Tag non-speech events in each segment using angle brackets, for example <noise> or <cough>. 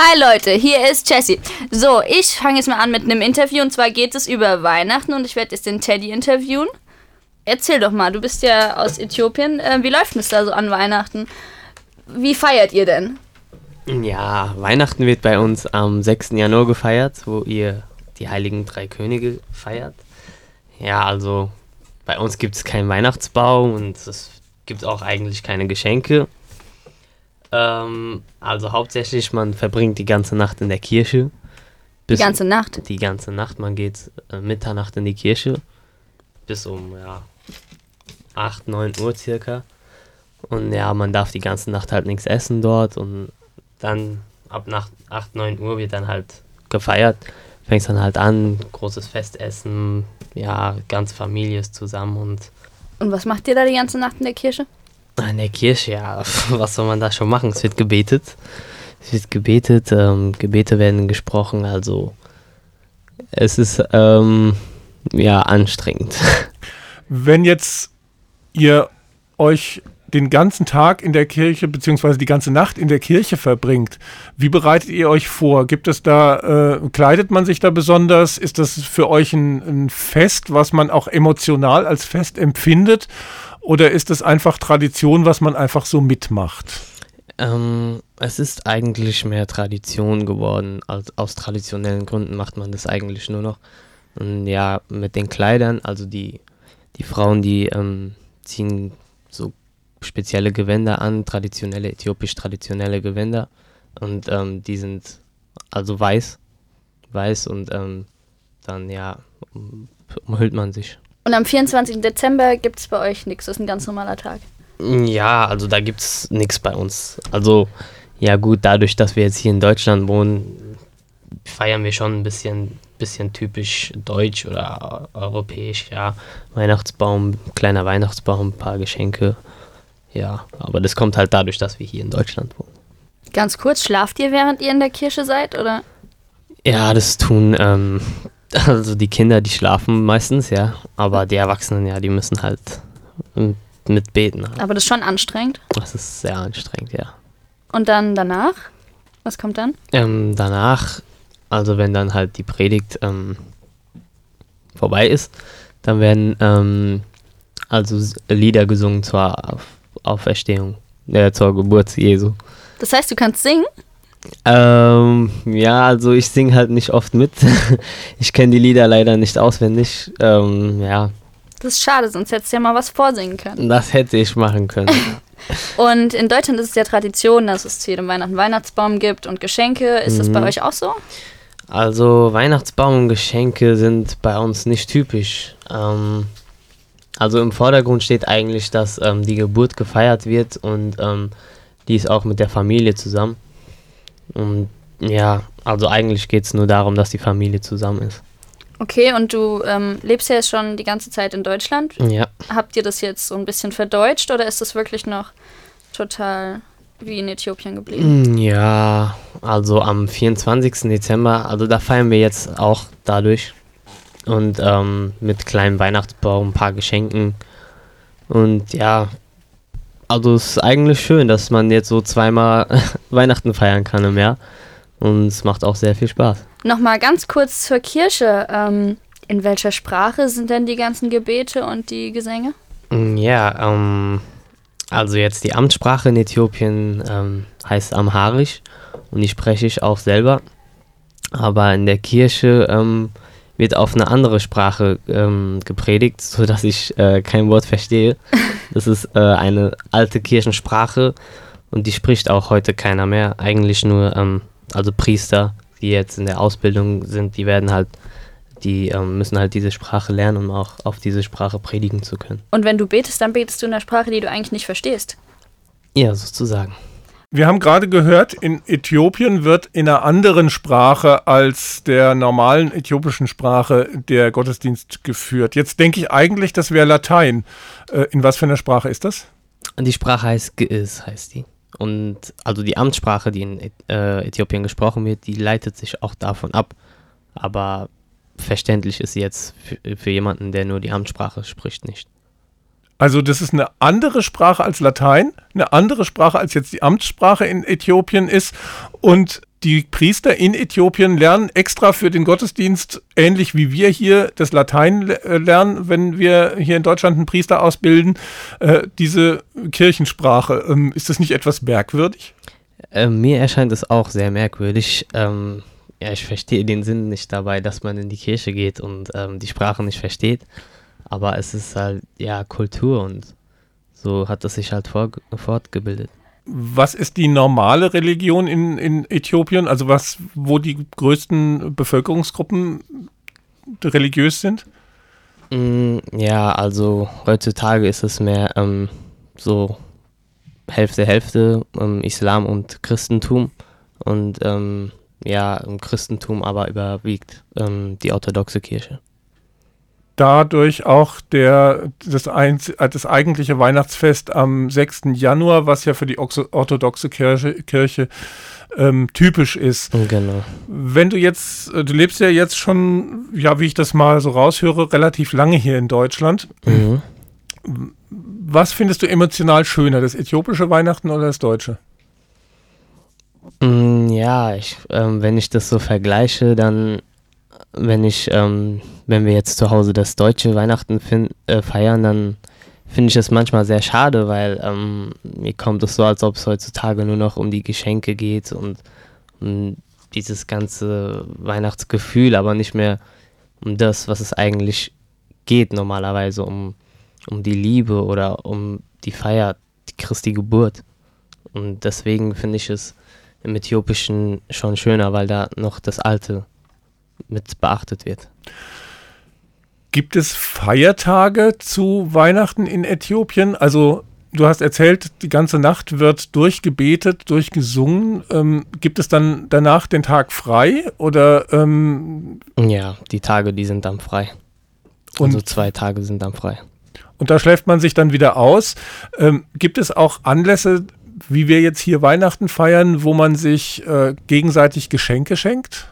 Hi Leute, hier ist Jessie. So, ich fange jetzt mal an mit einem Interview und zwar geht es über Weihnachten und ich werde jetzt den Teddy interviewen. Erzähl doch mal, du bist ja aus Äthiopien. Äh, wie läuft es da so an Weihnachten? Wie feiert ihr denn? Ja, Weihnachten wird bei uns am 6. Januar gefeiert, wo ihr die Heiligen Drei Könige feiert. Ja, also bei uns gibt es keinen Weihnachtsbaum und es gibt auch eigentlich keine Geschenke. Ähm, also hauptsächlich, man verbringt die ganze Nacht in der Kirche. Die ganze Nacht? Die ganze Nacht. Man geht äh, Mitternacht in die Kirche. Bis um ja, 8, 9 Uhr circa. Und ja, man darf die ganze Nacht halt nichts essen dort. Und dann ab nach 8, 9 Uhr wird dann halt gefeiert. Fängt dann halt an, großes Festessen. Ja, ganze Familie ist zusammen und. Und was macht ihr da die ganze Nacht in der Kirche? In der Kirche, ja, <laughs> was soll man da schon machen? Es wird gebetet. Es wird gebetet, ähm, Gebete werden gesprochen, also es ist ähm, ja anstrengend. <laughs> Wenn jetzt ihr euch den ganzen Tag in der Kirche beziehungsweise die ganze Nacht in der Kirche verbringt, wie bereitet ihr euch vor? Gibt es da, äh, kleidet man sich da besonders? Ist das für euch ein, ein Fest, was man auch emotional als Fest empfindet? Oder ist es einfach Tradition, was man einfach so mitmacht? Ähm, es ist eigentlich mehr Tradition geworden. Als, aus traditionellen Gründen macht man das eigentlich nur noch. Und ja, mit den Kleidern, also die, die Frauen, die ähm, ziehen so spezielle Gewänder an, traditionelle, äthiopisch-traditionelle Gewänder. Und ähm, die sind also weiß, weiß und ähm, dann ja, umhüllt man sich. Und am 24. Dezember gibt es bei euch nichts, das ist ein ganz normaler Tag. Ja, also da gibt es nichts bei uns. Also, ja gut, dadurch, dass wir jetzt hier in Deutschland wohnen, feiern wir schon ein bisschen, bisschen typisch deutsch oder europäisch, ja. Weihnachtsbaum, kleiner Weihnachtsbaum, ein paar Geschenke. Ja, aber das kommt halt dadurch, dass wir hier in Deutschland wohnen. Ganz kurz, schlaft ihr, während ihr in der Kirche seid, oder? Ja, das tun ähm, also die Kinder, die schlafen meistens, ja. Aber die Erwachsenen, ja, die müssen halt mit beten. Halt. Aber das ist schon anstrengend. Das ist sehr anstrengend, ja. Und dann danach? Was kommt dann? Ähm, danach, also wenn dann halt die Predigt ähm, vorbei ist, dann werden ähm, also Lieder gesungen zur Auferstehung, äh, zur Geburt Jesu. Das heißt, du kannst singen? Ähm, ja, also ich singe halt nicht oft mit. <laughs> ich kenne die Lieder leider nicht auswendig. Ähm, ja. Das ist schade, sonst hättest du ja mal was vorsingen können. Das hätte ich machen können. <laughs> und in Deutschland ist es ja Tradition, dass es zu jedem Weihnachten Weihnachtsbaum gibt und Geschenke. Ist mhm. das bei mhm. euch auch so? Also Weihnachtsbaum und Geschenke sind bei uns nicht typisch. Ähm, also im Vordergrund steht eigentlich, dass ähm, die Geburt gefeiert wird und ähm, die ist auch mit der Familie zusammen. Und ja, also eigentlich geht es nur darum, dass die Familie zusammen ist. Okay, und du ähm, lebst ja jetzt schon die ganze Zeit in Deutschland. Ja. Habt ihr das jetzt so ein bisschen verdeutscht oder ist das wirklich noch total wie in Äthiopien geblieben? Mm, ja, also am 24. Dezember, also da feiern wir jetzt auch dadurch. Und ähm, mit kleinem Weihnachtsbaum, ein paar Geschenken. Und ja, also es ist eigentlich schön, dass man jetzt so zweimal <laughs> Weihnachten feiern kann im Jahr. Und es macht auch sehr viel Spaß. Nochmal ganz kurz zur Kirche. Ähm, in welcher Sprache sind denn die ganzen Gebete und die Gesänge? Mm, ja, ähm, also jetzt die Amtssprache in Äthiopien ähm, heißt Amharisch und die spreche ich auch selber. Aber in der Kirche ähm, wird auf eine andere Sprache ähm, gepredigt, <laughs> sodass ich äh, kein Wort verstehe. Das ist äh, eine alte Kirchensprache und die spricht auch heute keiner mehr. Eigentlich nur, ähm, also Priester, die jetzt in der Ausbildung sind, die werden halt, die ähm, müssen halt diese Sprache lernen, um auch auf diese Sprache predigen zu können. Und wenn du betest, dann betest du in der Sprache, die du eigentlich nicht verstehst. Ja, sozusagen. Wir haben gerade gehört, in Äthiopien wird in einer anderen Sprache als der normalen äthiopischen Sprache der Gottesdienst geführt. Jetzt denke ich eigentlich, das wäre Latein. Äh, in was für einer Sprache ist das? Die Sprache heißt Ge'ez, heißt die. Und also die Amtssprache, die in äh, Äthiopien gesprochen wird, die leitet sich auch davon ab. Aber verständlich ist sie jetzt für jemanden, der nur die Amtssprache spricht, nicht. Also das ist eine andere Sprache als Latein, eine andere Sprache als jetzt die Amtssprache in Äthiopien ist. Und die Priester in Äthiopien lernen extra für den Gottesdienst, ähnlich wie wir hier das Latein äh, lernen, wenn wir hier in Deutschland einen Priester ausbilden, äh, diese Kirchensprache. Ähm, ist das nicht etwas merkwürdig? Äh, mir erscheint es auch sehr merkwürdig. Ähm, ja, ich verstehe den Sinn nicht dabei, dass man in die Kirche geht und ähm, die Sprache nicht versteht. Aber es ist halt, ja, Kultur und so hat es sich halt fortgebildet was ist die normale Religion in, in Äthiopien? Also was, wo die größten Bevölkerungsgruppen religiös sind? Mm, ja, also heutzutage ist es mehr ähm, so Hälfte, Hälfte ähm, Islam und Christentum. Und ähm, ja, im Christentum aber überwiegt ähm, die orthodoxe Kirche dadurch auch der, das, ein, das eigentliche Weihnachtsfest am 6. Januar, was ja für die orthodoxe Kirche, Kirche ähm, typisch ist. Genau. Wenn du jetzt, äh, du lebst ja jetzt schon, ja, wie ich das mal so raushöre, relativ lange hier in Deutschland. Mhm. Was findest du emotional schöner, das äthiopische Weihnachten oder das deutsche? Mm, ja, ich, ähm, wenn ich das so vergleiche, dann wenn ich, ähm, wenn wir jetzt zu Hause das deutsche Weihnachten äh, feiern, dann finde ich es manchmal sehr schade, weil ähm, mir kommt es so, als ob es heutzutage nur noch um die Geschenke geht und um dieses ganze Weihnachtsgefühl, aber nicht mehr um das, was es eigentlich geht normalerweise, um, um die Liebe oder um die Feier, die Christi Geburt. Und deswegen finde ich es im Äthiopischen schon schöner, weil da noch das Alte mit beachtet wird. Gibt es Feiertage zu Weihnachten in Äthiopien? Also du hast erzählt, die ganze Nacht wird durchgebetet, durchgesungen. Ähm, gibt es dann danach den Tag frei oder? Ähm ja, die Tage, die sind dann frei. Und also zwei Tage sind dann frei. Und da schläft man sich dann wieder aus. Ähm, gibt es auch Anlässe, wie wir jetzt hier Weihnachten feiern, wo man sich äh, gegenseitig Geschenke schenkt?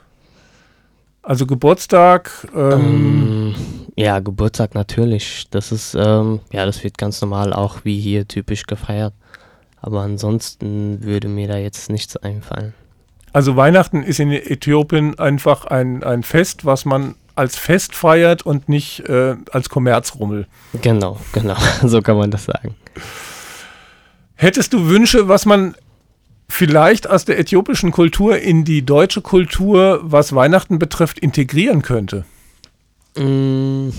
Also Geburtstag. Ähm ähm, ja, Geburtstag natürlich. Das ist, ähm, ja, das wird ganz normal auch wie hier typisch gefeiert. Aber ansonsten würde mir da jetzt nichts einfallen. Also Weihnachten ist in Äthiopien einfach ein, ein Fest, was man als Fest feiert und nicht äh, als Kommerzrummel. Genau, genau. <laughs> so kann man das sagen. Hättest du Wünsche, was man vielleicht aus der äthiopischen Kultur in die deutsche Kultur, was Weihnachten betrifft, integrieren könnte? Mm,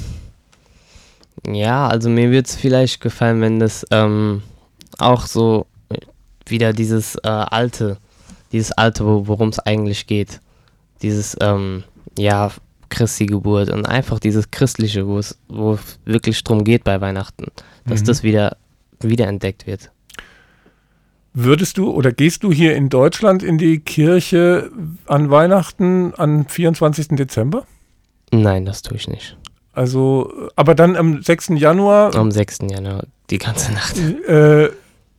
ja, also mir würde es vielleicht gefallen, wenn das ähm, auch so wieder dieses äh, alte, dieses alte, worum es eigentlich geht. Dieses, ähm, ja, Christi Geburt und einfach dieses Christliche, wo es wirklich drum geht bei Weihnachten, dass mhm. das wieder wiederentdeckt wird. Würdest du oder gehst du hier in Deutschland in die Kirche an Weihnachten am 24. Dezember? Nein, das tue ich nicht. Also, aber dann am 6. Januar. Am 6. Januar, die ganze Nacht. Äh,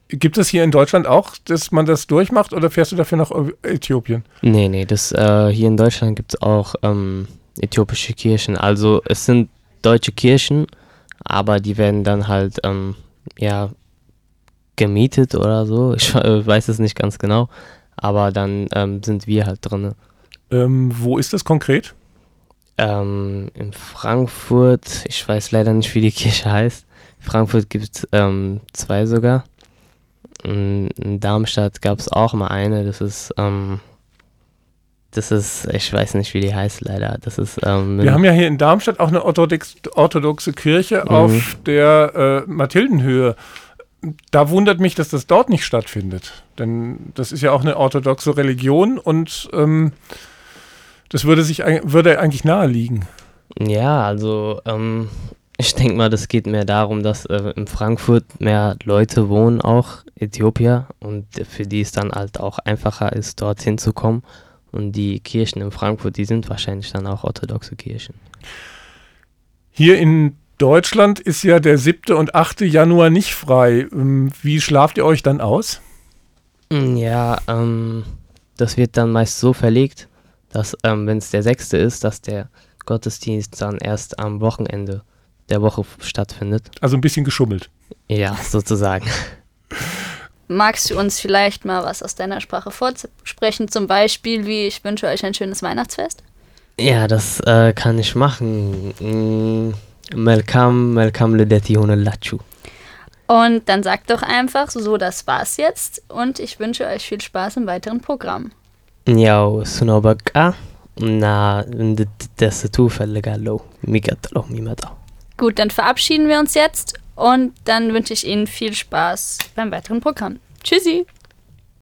gibt es hier in Deutschland auch, dass man das durchmacht oder fährst du dafür nach Äthiopien? Nee, nee, das, äh, hier in Deutschland gibt es auch ähm, äthiopische Kirchen. Also es sind deutsche Kirchen, aber die werden dann halt ähm, ja gemietet oder so. Ich äh, <laughs> weiß es nicht ganz genau. Aber dann ähm, sind wir halt drin. Ähm, wo ist das konkret? Ähm, in Frankfurt, ich weiß leider nicht, wie die Kirche heißt. In Frankfurt gibt es ähm, zwei sogar. In, in Darmstadt gab es auch mal eine, das ist, ähm, das ist, ich weiß nicht, wie die heißt leider. Das ist, ähm, Wir haben ja hier in Darmstadt auch eine orthodox, orthodoxe Kirche mhm. auf der äh, Mathildenhöhe da wundert mich, dass das dort nicht stattfindet. Denn das ist ja auch eine orthodoxe Religion und ähm, das würde sich würde eigentlich naheliegen. Ja, also ähm, ich denke mal, das geht mehr darum, dass äh, in Frankfurt mehr Leute wohnen, auch Äthiopier, und für die es dann halt auch einfacher ist, dorthin zu kommen. Und die Kirchen in Frankfurt, die sind wahrscheinlich dann auch orthodoxe Kirchen. Hier in Deutschland ist ja der 7. und 8. Januar nicht frei. Ähm, wie schlaft ihr euch dann aus? Mm, ja, ähm, das wird dann meist so verlegt, dass, ähm, wenn es der 6. ist, dass der Gottesdienst dann erst am Wochenende der Woche stattfindet. Also ein bisschen geschummelt. Ja, sozusagen. <laughs> magst du uns vielleicht mal was aus deiner Sprache vorsprechen? Zum Beispiel wie ich wünsche euch ein schönes Weihnachtsfest? Ja, das äh, kann ich machen. Mm, Melkam, Melkam Ledeti Honelachu. Und dann sagt doch einfach, so, das war's jetzt und ich wünsche euch viel Spaß im weiteren Programm. ያው እሱ ነው በቃ እና እንድትደስቱ እፈልጋለሁ የሚቀጥለው የሚመጣው Gut, dann verabschieden wir uns jetzt und dann wünsche ich Ihnen viel Spaß beim weiteren Programm. Tschüssi!